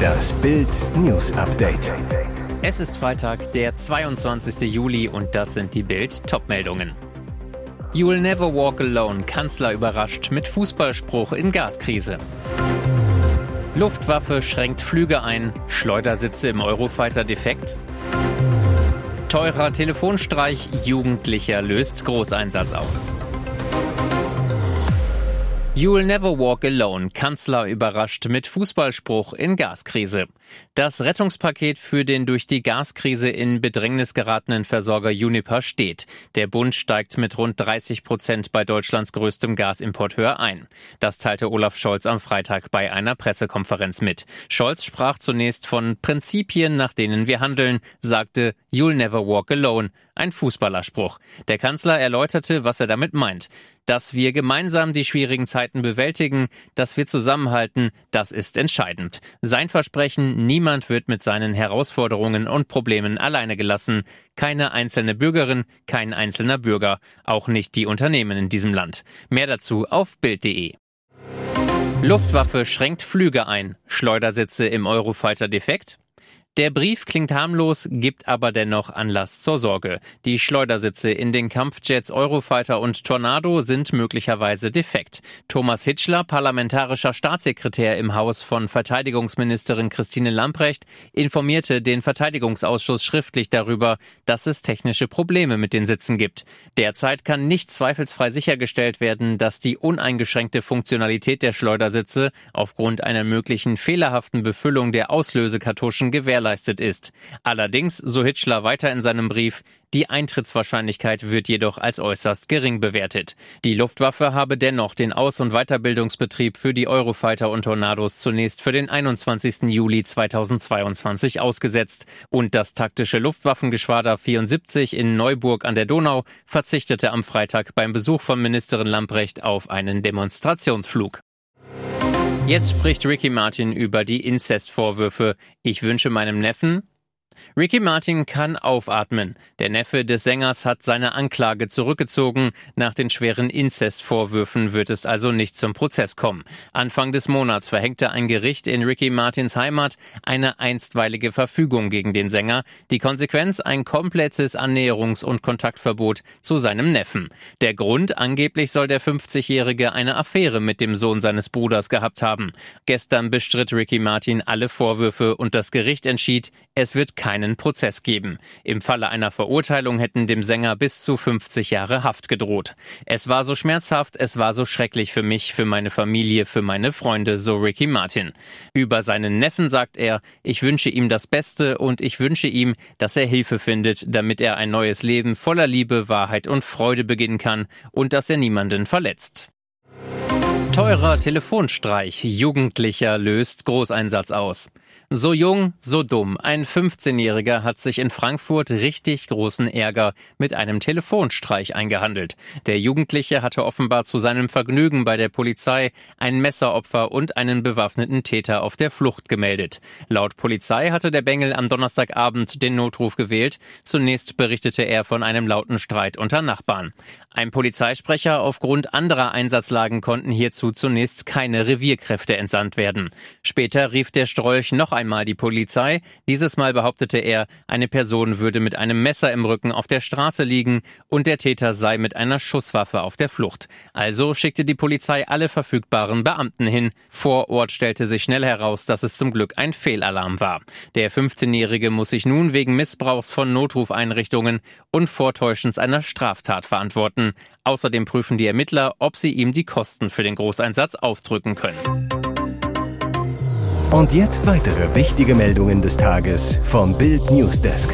Das Bild News Update. Es ist Freitag, der 22. Juli und das sind die Bild Topmeldungen. You'll never walk alone. Kanzler überrascht mit Fußballspruch in Gaskrise. Luftwaffe schränkt Flüge ein. Schleudersitze im Eurofighter defekt. Teurer Telefonstreich. Jugendlicher löst Großeinsatz aus. You'll never walk alone. Kanzler überrascht mit Fußballspruch in Gaskrise. Das Rettungspaket für den durch die Gaskrise in Bedrängnis geratenen Versorger Uniper steht. Der Bund steigt mit rund 30 Prozent bei Deutschlands größtem Gasimporteur ein. Das teilte Olaf Scholz am Freitag bei einer Pressekonferenz mit. Scholz sprach zunächst von Prinzipien, nach denen wir handeln, sagte You'll never walk alone. Ein Fußballerspruch. Der Kanzler erläuterte, was er damit meint. Dass wir gemeinsam die schwierigen Zeiten bewältigen, dass wir zusammenhalten, das ist entscheidend. Sein Versprechen, niemand wird mit seinen Herausforderungen und Problemen alleine gelassen. Keine einzelne Bürgerin, kein einzelner Bürger, auch nicht die Unternehmen in diesem Land. Mehr dazu auf Bild.de. Luftwaffe schränkt Flüge ein. Schleudersitze im Eurofighter defekt. Der Brief klingt harmlos, gibt aber dennoch Anlass zur Sorge. Die Schleudersitze in den Kampfjets Eurofighter und Tornado sind möglicherweise defekt. Thomas Hitschler, parlamentarischer Staatssekretär im Haus von Verteidigungsministerin Christine Lamprecht, informierte den Verteidigungsausschuss schriftlich darüber, dass es technische Probleme mit den Sitzen gibt. Derzeit kann nicht zweifelsfrei sichergestellt werden, dass die uneingeschränkte Funktionalität der Schleudersitze aufgrund einer möglichen fehlerhaften Befüllung der Auslösekartuschen gewährleistet gewährleistet ist. Allerdings, so Hitchler weiter in seinem Brief, die Eintrittswahrscheinlichkeit wird jedoch als äußerst gering bewertet. Die Luftwaffe habe dennoch den Aus- und Weiterbildungsbetrieb für die Eurofighter und Tornados zunächst für den 21. Juli 2022 ausgesetzt und das taktische Luftwaffengeschwader 74 in Neuburg an der Donau verzichtete am Freitag beim Besuch von Ministerin Lamprecht auf einen Demonstrationsflug. Jetzt spricht Ricky Martin über die Inzestvorwürfe. Ich wünsche meinem Neffen, Ricky Martin kann aufatmen. Der Neffe des Sängers hat seine Anklage zurückgezogen. Nach den schweren Inzestvorwürfen wird es also nicht zum Prozess kommen. Anfang des Monats verhängte ein Gericht in Ricky Martins Heimat eine einstweilige Verfügung gegen den Sänger. Die Konsequenz ein komplettes Annäherungs- und Kontaktverbot zu seinem Neffen. Der Grund angeblich soll der 50-Jährige eine Affäre mit dem Sohn seines Bruders gehabt haben. Gestern bestritt Ricky Martin alle Vorwürfe und das Gericht entschied, es wird keinen Prozess geben. Im Falle einer Verurteilung hätten dem Sänger bis zu 50 Jahre Haft gedroht. Es war so schmerzhaft, es war so schrecklich für mich, für meine Familie, für meine Freunde, so Ricky Martin. Über seinen Neffen sagt er, ich wünsche ihm das Beste und ich wünsche ihm, dass er Hilfe findet, damit er ein neues Leben voller Liebe, Wahrheit und Freude beginnen kann und dass er niemanden verletzt. Teurer Telefonstreich. Jugendlicher löst Großeinsatz aus. So jung, so dumm. Ein 15-Jähriger hat sich in Frankfurt richtig großen Ärger mit einem Telefonstreich eingehandelt. Der Jugendliche hatte offenbar zu seinem Vergnügen bei der Polizei ein Messeropfer und einen bewaffneten Täter auf der Flucht gemeldet. Laut Polizei hatte der Bengel am Donnerstagabend den Notruf gewählt. Zunächst berichtete er von einem lauten Streit unter Nachbarn. Ein Polizeisprecher aufgrund anderer Einsatzlagen konnten hierzu zunächst keine Revierkräfte entsandt werden. Später rief der Strolch noch einmal die Polizei. Dieses Mal behauptete er, eine Person würde mit einem Messer im Rücken auf der Straße liegen und der Täter sei mit einer Schusswaffe auf der Flucht. Also schickte die Polizei alle verfügbaren Beamten hin. Vor Ort stellte sich schnell heraus, dass es zum Glück ein Fehlalarm war. Der 15-Jährige muss sich nun wegen Missbrauchs von Notrufeinrichtungen und Vortäuschens einer Straftat verantworten. Außerdem prüfen die Ermittler, ob sie ihm die Kosten für den Großeinsatz aufdrücken können. Und jetzt weitere wichtige Meldungen des Tages vom Bild Newsdesk.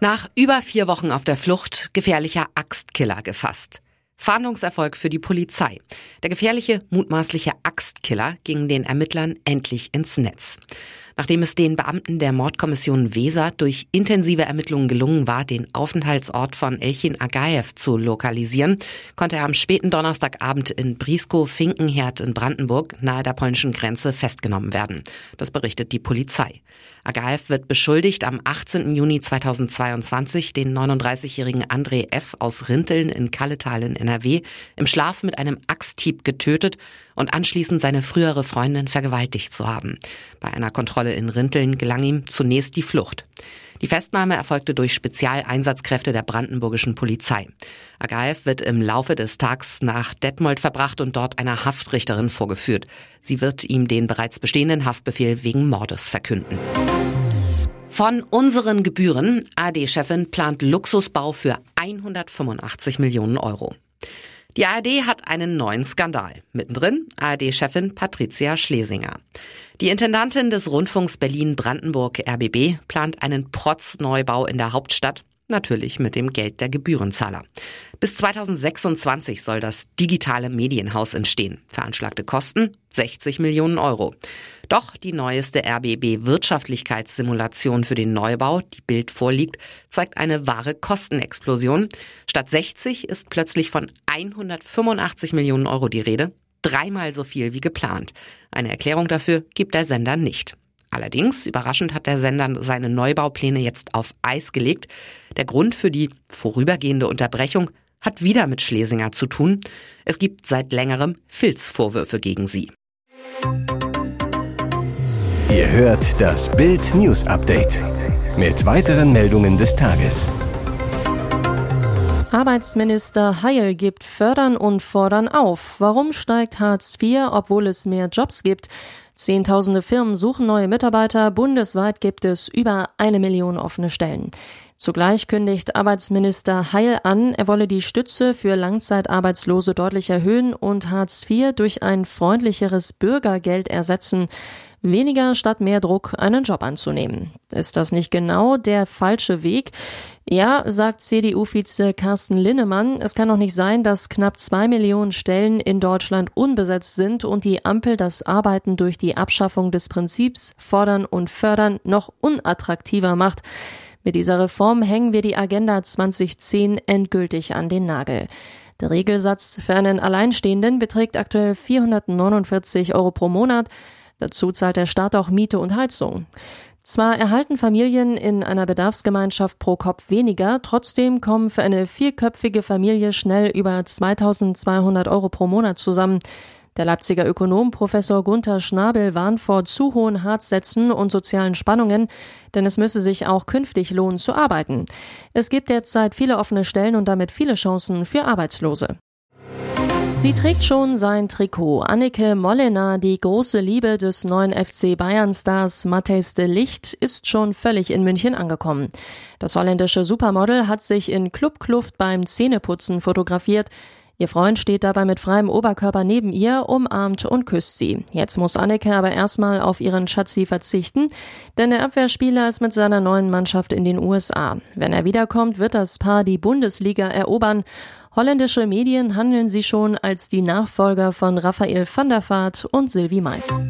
Nach über vier Wochen auf der Flucht gefährlicher Axtkiller gefasst. Fahndungserfolg für die Polizei. Der gefährliche, mutmaßliche Axtkiller ging den Ermittlern endlich ins Netz. Nachdem es den Beamten der Mordkommission Weser durch intensive Ermittlungen gelungen war, den Aufenthaltsort von Elchin Agaev zu lokalisieren, konnte er am späten Donnerstagabend in Briskow-Finkenherd in Brandenburg nahe der polnischen Grenze festgenommen werden. Das berichtet die Polizei. Agaev wird beschuldigt, am 18. Juni 2022 den 39-jährigen André F. aus Rinteln in Kalletal in NRW im Schlaf mit einem Axthieb getötet und anschließend seine frühere Freundin vergewaltigt zu haben. Bei einer Kontrolle in Rinteln gelang ihm zunächst die Flucht. Die Festnahme erfolgte durch Spezialeinsatzkräfte der brandenburgischen Polizei. Agaev wird im Laufe des Tags nach Detmold verbracht und dort einer Haftrichterin vorgeführt. Sie wird ihm den bereits bestehenden Haftbefehl wegen Mordes verkünden. Von unseren Gebühren. AD-Chefin plant Luxusbau für 185 Millionen Euro. Die ARD hat einen neuen Skandal. Mittendrin ARD-Chefin Patricia Schlesinger. Die Intendantin des Rundfunks Berlin-Brandenburg RBB plant einen Protz-Neubau in der Hauptstadt Natürlich mit dem Geld der Gebührenzahler. Bis 2026 soll das digitale Medienhaus entstehen. Veranschlagte Kosten 60 Millionen Euro. Doch die neueste RBB Wirtschaftlichkeitssimulation für den Neubau, die Bild vorliegt, zeigt eine wahre Kostenexplosion. Statt 60 ist plötzlich von 185 Millionen Euro die Rede. Dreimal so viel wie geplant. Eine Erklärung dafür gibt der Sender nicht. Allerdings, überraschend hat der Sender seine Neubaupläne jetzt auf Eis gelegt. Der Grund für die vorübergehende Unterbrechung hat wieder mit Schlesinger zu tun. Es gibt seit längerem Filzvorwürfe gegen sie. Ihr hört das Bild News Update mit weiteren Meldungen des Tages. Arbeitsminister Heil gibt Fördern und Fordern auf. Warum steigt Hartz IV, obwohl es mehr Jobs gibt? Zehntausende Firmen suchen neue Mitarbeiter. Bundesweit gibt es über eine Million offene Stellen. Zugleich kündigt Arbeitsminister Heil an, er wolle die Stütze für Langzeitarbeitslose deutlich erhöhen und Hartz IV durch ein freundlicheres Bürgergeld ersetzen. Weniger statt mehr Druck, einen Job anzunehmen. Ist das nicht genau der falsche Weg? Ja, sagt CDU-Vize Carsten Linnemann, es kann doch nicht sein, dass knapp zwei Millionen Stellen in Deutschland unbesetzt sind und die Ampel das Arbeiten durch die Abschaffung des Prinzips fordern und fördern noch unattraktiver macht. Mit dieser Reform hängen wir die Agenda 2010 endgültig an den Nagel. Der Regelsatz für einen Alleinstehenden beträgt aktuell 449 Euro pro Monat. Dazu zahlt der Staat auch Miete und Heizung. Zwar erhalten Familien in einer Bedarfsgemeinschaft pro Kopf weniger, trotzdem kommen für eine vierköpfige Familie schnell über 2200 Euro pro Monat zusammen. Der Leipziger Ökonom Professor Gunther Schnabel warnt vor zu hohen Harzsätzen und sozialen Spannungen, denn es müsse sich auch künftig lohnen zu arbeiten. Es gibt derzeit viele offene Stellen und damit viele Chancen für Arbeitslose. Sie trägt schon sein Trikot. Annike Mollena, die große Liebe des neuen FC Bayern-Stars Matthijs de Licht, ist schon völlig in München angekommen. Das holländische Supermodel hat sich in Clubkluft beim Zähneputzen fotografiert. Ihr Freund steht dabei mit freiem Oberkörper neben ihr, umarmt und küsst sie. Jetzt muss Annike aber erstmal auf ihren Schatzi verzichten, denn der Abwehrspieler ist mit seiner neuen Mannschaft in den USA. Wenn er wiederkommt, wird das Paar die Bundesliga erobern Holländische Medien handeln sie schon als die Nachfolger von Raphael van der Vaart und Sylvie Mais.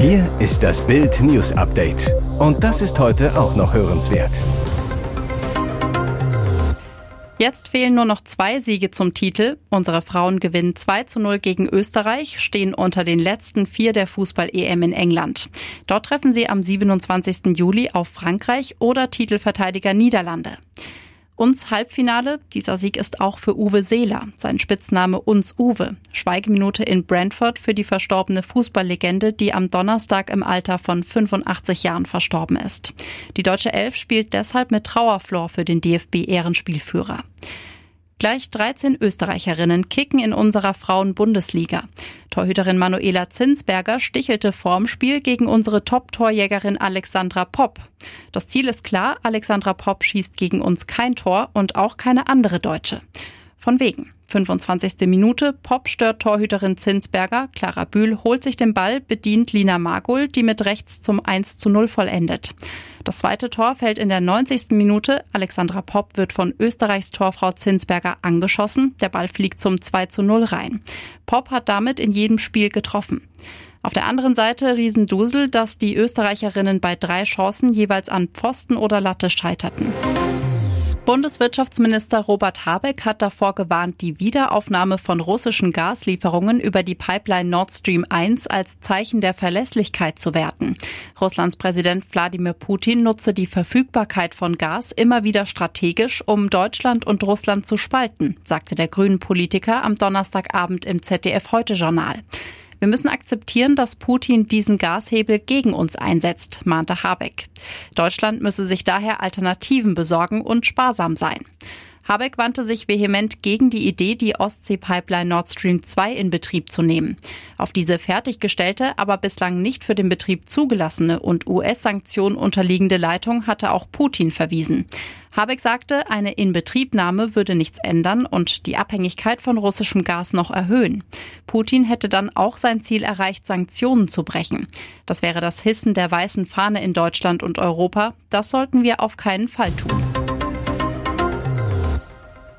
Hier ist das Bild News Update. Und das ist heute auch noch hörenswert. Jetzt fehlen nur noch zwei Siege zum Titel. Unsere Frauen gewinnen 2 zu 0 gegen Österreich, stehen unter den letzten vier der Fußball-EM in England. Dort treffen sie am 27. Juli auf Frankreich oder Titelverteidiger Niederlande. Uns Halbfinale. Dieser Sieg ist auch für Uwe Seeler. Sein Spitzname Uns Uwe. Schweigeminute in Brentford für die verstorbene Fußballlegende, die am Donnerstag im Alter von 85 Jahren verstorben ist. Die deutsche Elf spielt deshalb mit Trauerflor für den DFB-Ehrenspielführer. Gleich 13 Österreicherinnen kicken in unserer Frauen-Bundesliga. Torhüterin Manuela Zinsberger stichelte vorm Spiel gegen unsere Top-Torjägerin Alexandra Popp. Das Ziel ist klar, Alexandra Popp schießt gegen uns kein Tor und auch keine andere Deutsche. Von wegen. 25. Minute, Pop stört Torhüterin Zinsberger, Clara Bühl holt sich den Ball, bedient Lina Magul, die mit rechts zum 1 zu 0 vollendet. Das zweite Tor fällt in der 90. Minute. Alexandra Popp wird von Österreichs Torfrau Zinsberger angeschossen. Der Ball fliegt zum 2 zu 0 rein. Popp hat damit in jedem Spiel getroffen. Auf der anderen Seite Riesendusel, dass die Österreicherinnen bei drei Chancen jeweils an Pfosten oder Latte scheiterten. Bundeswirtschaftsminister Robert Habeck hat davor gewarnt, die Wiederaufnahme von russischen Gaslieferungen über die Pipeline Nord Stream 1 als Zeichen der Verlässlichkeit zu werten. Russlands Präsident Wladimir Putin nutze die Verfügbarkeit von Gas immer wieder strategisch, um Deutschland und Russland zu spalten, sagte der grünen Politiker am Donnerstagabend im ZDF Heute Journal. Wir müssen akzeptieren, dass Putin diesen Gashebel gegen uns einsetzt, mahnte Habeck. Deutschland müsse sich daher Alternativen besorgen und sparsam sein. Habeck wandte sich vehement gegen die Idee, die Ostsee-Pipeline Nord Stream 2 in Betrieb zu nehmen. Auf diese fertiggestellte, aber bislang nicht für den Betrieb zugelassene und US-Sanktionen unterliegende Leitung hatte auch Putin verwiesen. Habeck sagte, eine Inbetriebnahme würde nichts ändern und die Abhängigkeit von russischem Gas noch erhöhen. Putin hätte dann auch sein Ziel erreicht, Sanktionen zu brechen. Das wäre das Hissen der weißen Fahne in Deutschland und Europa. Das sollten wir auf keinen Fall tun.